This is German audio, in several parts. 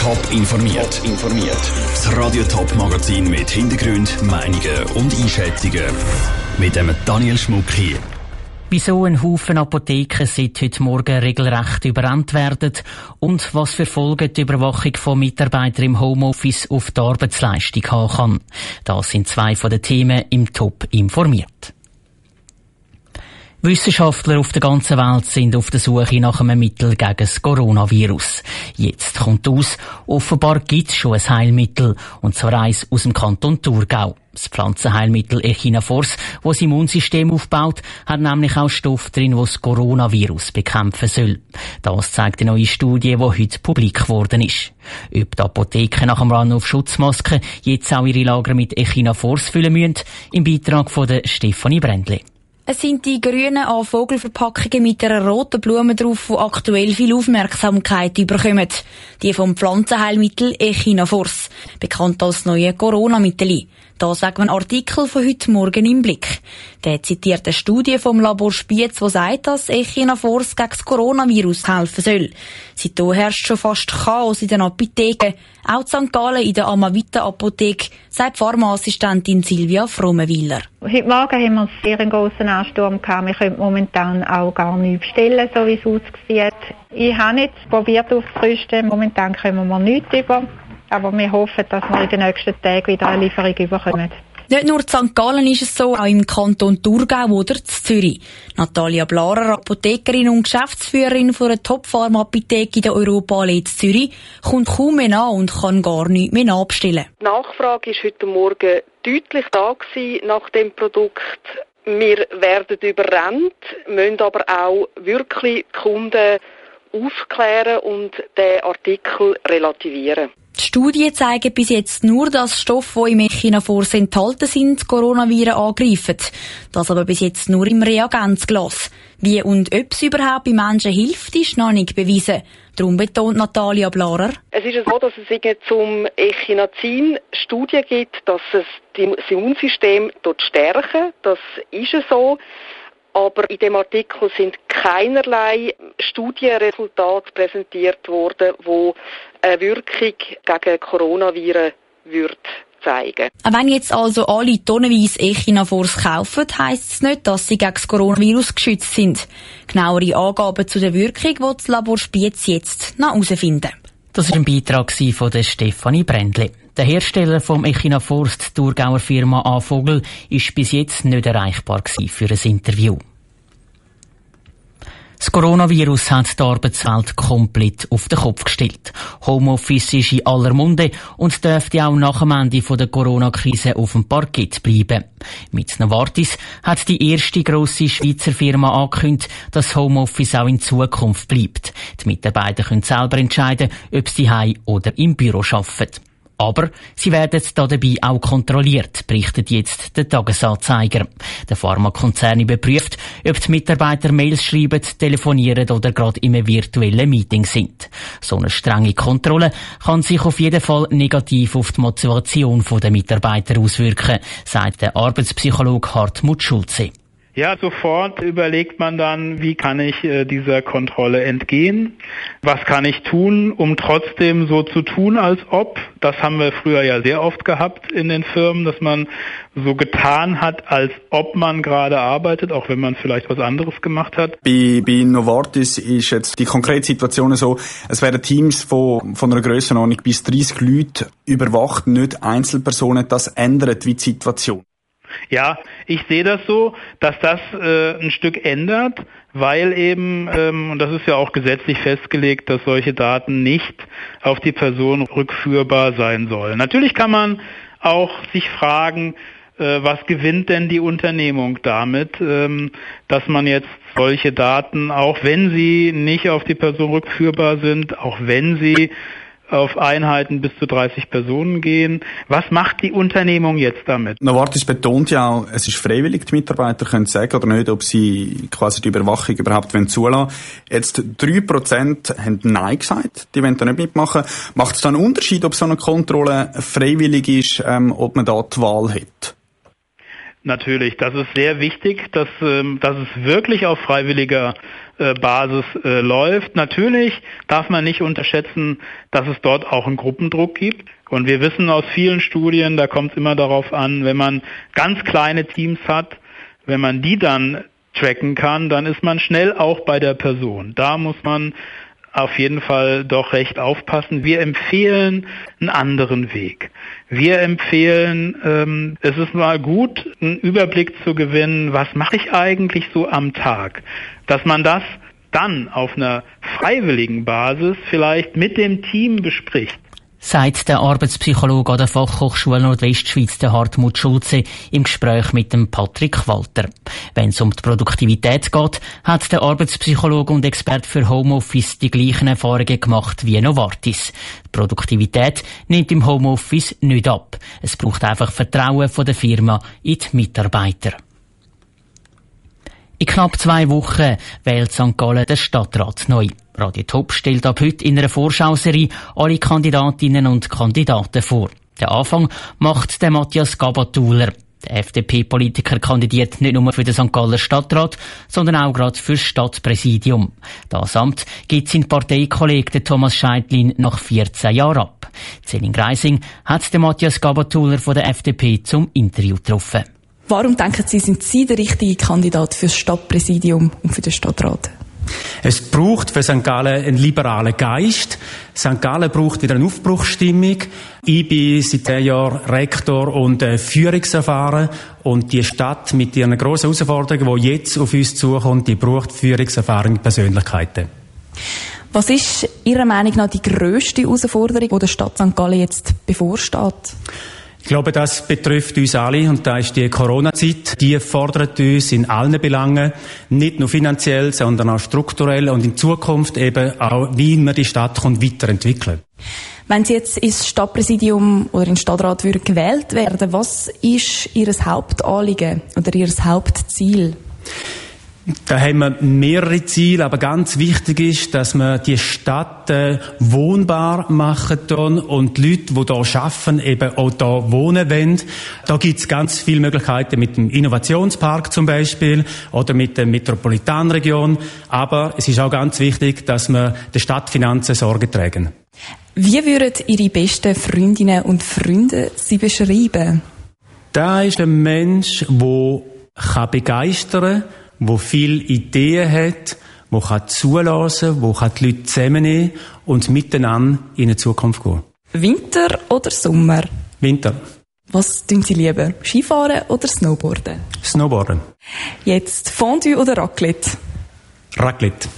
Top informiert. informiert. Das Radio Top Magazin mit Hintergrund, Meinungen und Einschätzungen mit dem Daniel Schmuck hier. Wieso ein Haufen Apotheken seit heute Morgen regelrecht überrannt werden und was für Folgen die Überwachung von Mitarbeitern im Homeoffice auf die Arbeitsleistung haben kann. Das sind zwei von den Themen im Top informiert. Wissenschaftler auf der ganzen Welt sind auf der Suche nach einem Mittel gegen das Coronavirus. Jetzt kommt aus, offenbar gibt es schon ein Heilmittel, und zwar eins aus dem Kanton Thurgau. Das Pflanzenheilmittel Echinafors, das das Immunsystem aufbaut, hat nämlich auch Stoff drin, der das Coronavirus bekämpfen soll. Das zeigt eine neue Studie, die heute publik geworden ist. Ob die Apotheken nach dem Run auf Schutzmasken jetzt auch ihre Lager mit Echinafors füllen müssen, im Beitrag von der Stefanie Brändli. Es sind die grünen A-Vogelverpackungen mit einer roten Blume drauf, die aktuell viel Aufmerksamkeit überkommen. Die vom Pflanzenheilmittel Echinafors, bekannt als neue Corona-Mittel. Da sagt man Artikel von heute Morgen im Blick. Der zitiert eine Studie vom Labor Spiez, die sagt, dass Echinafors gegen das Coronavirus helfen soll. Seitdem herrscht schon fast Chaos in den Apotheken. Auch in St. Gallen in der Amavita Apotheke, sagt Pharmaassistentin Silvia Frommenwiller. Heute Morgen haben wir einen sehr grossen Ansturm gehabt. Wir können momentan auch gar nichts bestellen, so wie es aussieht. Ich habe jetzt probiert aufzurüsten. Momentan kommen wir nichts über. Aber wir hoffen, dass wir in den nächsten Tagen wieder eine Lieferung bekommen. Nicht nur in St. Gallen ist es so, auch im Kanton Thurgau oder in Zürich. Natalia Blarer, Apothekerin und Geschäftsführerin von einer Top-Pharma-Apotheke in der Europaallee in Zürich, kommt kaum mehr nach und kann gar nichts mehr nachbestellen. Die Nachfrage ist heute Morgen deutlich da gewesen nach dem Produkt. Wir werden überrannt, müssen aber auch wirklich die Kunden aufklären und den Artikel relativieren. Die Studien zeigen bis jetzt nur, dass Stoffe, die im Echinafors enthalten sind, Coronaviren angreifen. Das aber bis jetzt nur im Reagenzglas. Wie und ob es überhaupt bei Menschen hilft, ist noch nicht bewiesen. Darum betont Natalia Blarer. Es ist so, dass es zum Echinazin Studien gibt, dass es das Immunsystem dort stärken. Das ist so. Aber in dem Artikel sind keinerlei Studienresultate präsentiert worden, wo eine Wirkung gegen Coronaviren wird zeigen. Wenn jetzt also alle tonnenweise Echinavors kaufen, heisst es nicht, dass sie gegen das Coronavirus geschützt sind. Genauere Angaben zu der Wirkung wird das Labor Spiez jetzt noch herausfinden. Das war ein Beitrag von der Stefanie Brändli. Der Hersteller vom Echinafors, die Thurgauer Firma A-Vogel, ist bis jetzt nicht erreichbar für ein Interview. Das Coronavirus hat die Arbeitswelt komplett auf den Kopf gestellt. Homeoffice ist in aller Munde und dürfte auch nach dem Ende der Corona-Krise auf dem Parkett bleiben. Mit Novartis hat die erste grosse Schweizer Firma angekündigt, dass Homeoffice auch in Zukunft bleibt. Die Mitarbeiter können selber entscheiden, ob sie heim oder im Büro arbeiten. Aber sie werden dabei auch kontrolliert, berichtet jetzt der Tagesanzeiger. Der Pharmakonzern überprüft, ob die Mitarbeiter Mails schreiben, telefonieren oder gerade im virtuellen Meeting sind. So eine strenge Kontrolle kann sich auf jeden Fall negativ auf die Motivation der Mitarbeiter auswirken, sagt der Arbeitspsychologe Hartmut Schulze. Ja, sofort überlegt man dann, wie kann ich äh, dieser Kontrolle entgehen? Was kann ich tun, um trotzdem so zu tun, als ob? Das haben wir früher ja sehr oft gehabt in den Firmen, dass man so getan hat, als ob man gerade arbeitet, auch wenn man vielleicht was anderes gemacht hat. Bei, bei Novartis ist jetzt die konkrete Situation so, es werden Teams von, von einer Grössenordnung bis 30 Leute überwacht, nicht Einzelpersonen. Das ändert wie die Situation. Ja, ich sehe das so, dass das äh, ein Stück ändert, weil eben, ähm, und das ist ja auch gesetzlich festgelegt, dass solche Daten nicht auf die Person rückführbar sein sollen. Natürlich kann man auch sich fragen, äh, was gewinnt denn die Unternehmung damit, ähm, dass man jetzt solche Daten, auch wenn sie nicht auf die Person rückführbar sind, auch wenn sie auf Einheiten bis zu 30 Personen gehen. Was macht die Unternehmung jetzt damit? Novartis betont ja auch, es ist freiwillig, die Mitarbeiter können sagen oder nicht, ob sie quasi die Überwachung überhaupt zulassen Jetzt 3% haben Nein gesagt, die wollen da nicht mitmachen. Macht es da einen Unterschied, ob so eine Kontrolle freiwillig ist, ähm, ob man da die Wahl hat? Natürlich, das ist sehr wichtig, dass, ähm, dass es wirklich auf freiwilliger äh, Basis äh, läuft. Natürlich darf man nicht unterschätzen, dass es dort auch einen Gruppendruck gibt. Und wir wissen aus vielen Studien, da kommt es immer darauf an, wenn man ganz kleine Teams hat, wenn man die dann tracken kann, dann ist man schnell auch bei der Person. Da muss man auf jeden Fall doch recht aufpassen. Wir empfehlen einen anderen Weg. Wir empfehlen, ähm, es ist mal gut, einen Überblick zu gewinnen, was mache ich eigentlich so am Tag. Dass man das dann auf einer freiwilligen Basis vielleicht mit dem Team bespricht sagt der Arbeitspsychologe an der Fachhochschule Nordwestschweiz, der Hartmut Schulze, im Gespräch mit dem Patrick Walter. Wenn es um die Produktivität geht, hat der Arbeitspsychologe und Experte für Homeoffice die gleichen Erfahrungen gemacht wie Novartis. Die Produktivität nimmt im Homeoffice nicht ab. Es braucht einfach Vertrauen von der Firma in die Mitarbeiter. In knapp zwei Wochen wählt St. Gallen den Stadtrat neu. Radio Top stellt ab heute in einer Vorschauserie alle Kandidatinnen und Kandidaten vor. Den Anfang macht der Matthias Gabatuller. Der FDP-Politiker kandidiert nicht nur für den St. Galler Stadtrat, sondern auch gerade für das Stadtpräsidium. Das Amt gibt sein Parteikollege Thomas Scheidlin nach 14 Jahren ab. Celine Greising hat den Matthias Gabatuller von der FDP zum Interview getroffen. Warum denken Sie, sind Sie der richtige Kandidat für das Stadtpräsidium und für den Stadtrat? Es braucht für St. Gallen einen liberalen Geist. St. Gallen braucht wieder eine Aufbruchsstimmung. Ich bin seit zehn Jahren Rektor und äh, Führungserfahren. Und die Stadt mit ihren grossen Herausforderungen, die jetzt auf uns zukommt, die braucht führungserfahrene Persönlichkeiten. Was ist Ihrer Meinung nach die grösste Herausforderung, die der Stadt St. Gallen jetzt bevorsteht? Ich glaube, das betrifft uns alle und da ist die Corona-Zeit. Die fordert uns in allen Belangen, nicht nur finanziell, sondern auch strukturell und in Zukunft eben auch, wie wir die Stadt weiterentwickeln. Wenn Sie jetzt ins Stadtpräsidium oder in den Stadtrat würden gewählt werden, was ist Ihr Hauptanliegen oder Ihr Hauptziel? Da haben wir mehrere Ziele, aber ganz wichtig ist, dass wir die Stadt äh, wohnbar machen tun und die Leute, die hier arbeiten, eben auch hier wohnen wollen. Da gibt es ganz viele Möglichkeiten mit dem Innovationspark zum Beispiel oder mit der Metropolitanregion. Aber es ist auch ganz wichtig, dass wir der Stadtfinanzen Sorge tragen. Wie würden Ihre besten Freundinnen und Freunde Sie beschreiben? Da ist ein Mensch, der begeistern kann, wo viel Ideen hat, wo kann zulassen, wo kann die Leute zusammennehmen und miteinander in die Zukunft gehen. Winter oder Sommer? Winter. Was tun Sie lieber? Skifahren oder Snowboarden? Snowboarden. Jetzt Fondue oder Raclette? Raclette.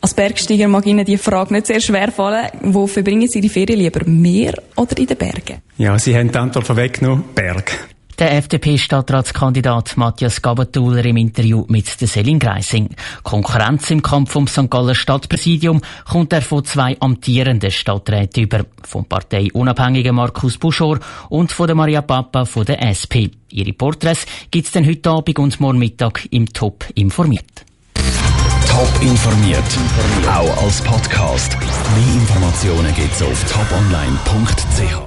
Als Bergsteiger mag Ihnen die Frage nicht sehr schwer fallen. Wo verbringen Sie die Ferien lieber? Meer oder in den Bergen? Ja, Sie haben die Antwort vorweggenommen. Berg. Der FDP-Stadtratskandidat Matthias Gabatuller im Interview mit der Selin Greising. Konkurrenz im Kampf um St. Galler Stadtpräsidium kommt er von zwei amtierenden Stadträten über. Vom parteiunabhängigen Markus Buschor und von der Maria Papa von der SP. Ihre Porträts gibt's dann heute Abend und morgen Mittag im Top informiert. Top informiert, auch als Podcast. Mehr Informationen gibt's auf toponline.ch.